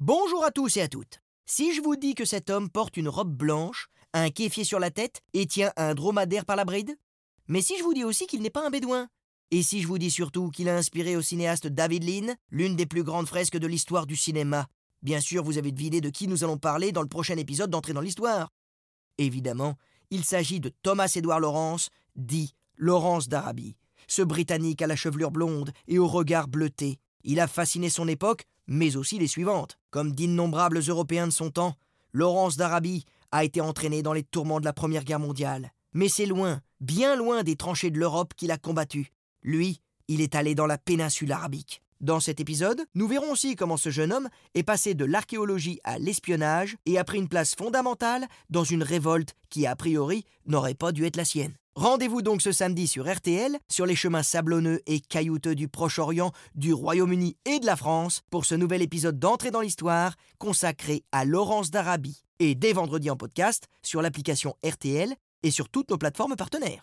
Bonjour à tous et à toutes. Si je vous dis que cet homme porte une robe blanche, un kéfier sur la tête et tient un dromadaire par la bride? Mais si je vous dis aussi qu'il n'est pas un bédouin Et si je vous dis surtout qu'il a inspiré au cinéaste David Lean l'une des plus grandes fresques de l'histoire du cinéma Bien sûr, vous avez deviné de qui nous allons parler dans le prochain épisode d'Entrée dans l'Histoire. Évidemment, il s'agit de Thomas Edward Lawrence, dit Laurence d'Arabie. Ce Britannique à la chevelure blonde et au regard bleuté. Il a fasciné son époque, mais aussi les suivantes. Comme d'innombrables Européens de son temps, Laurence d'Arabie a été entraîné dans les tourments de la Première Guerre mondiale. Mais c'est loin, bien loin des tranchées de l'Europe qu'il a combattu. Lui, il est allé dans la péninsule arabique. Dans cet épisode, nous verrons aussi comment ce jeune homme est passé de l'archéologie à l'espionnage et a pris une place fondamentale dans une révolte qui, a priori, n'aurait pas dû être la sienne. Rendez-vous donc ce samedi sur RTL, sur les chemins sablonneux et caillouteux du Proche-Orient, du Royaume-Uni et de la France, pour ce nouvel épisode d'entrée dans l'histoire consacré à Laurence d'Arabie. Et dès vendredi en podcast, sur l'application RTL et sur toutes nos plateformes partenaires.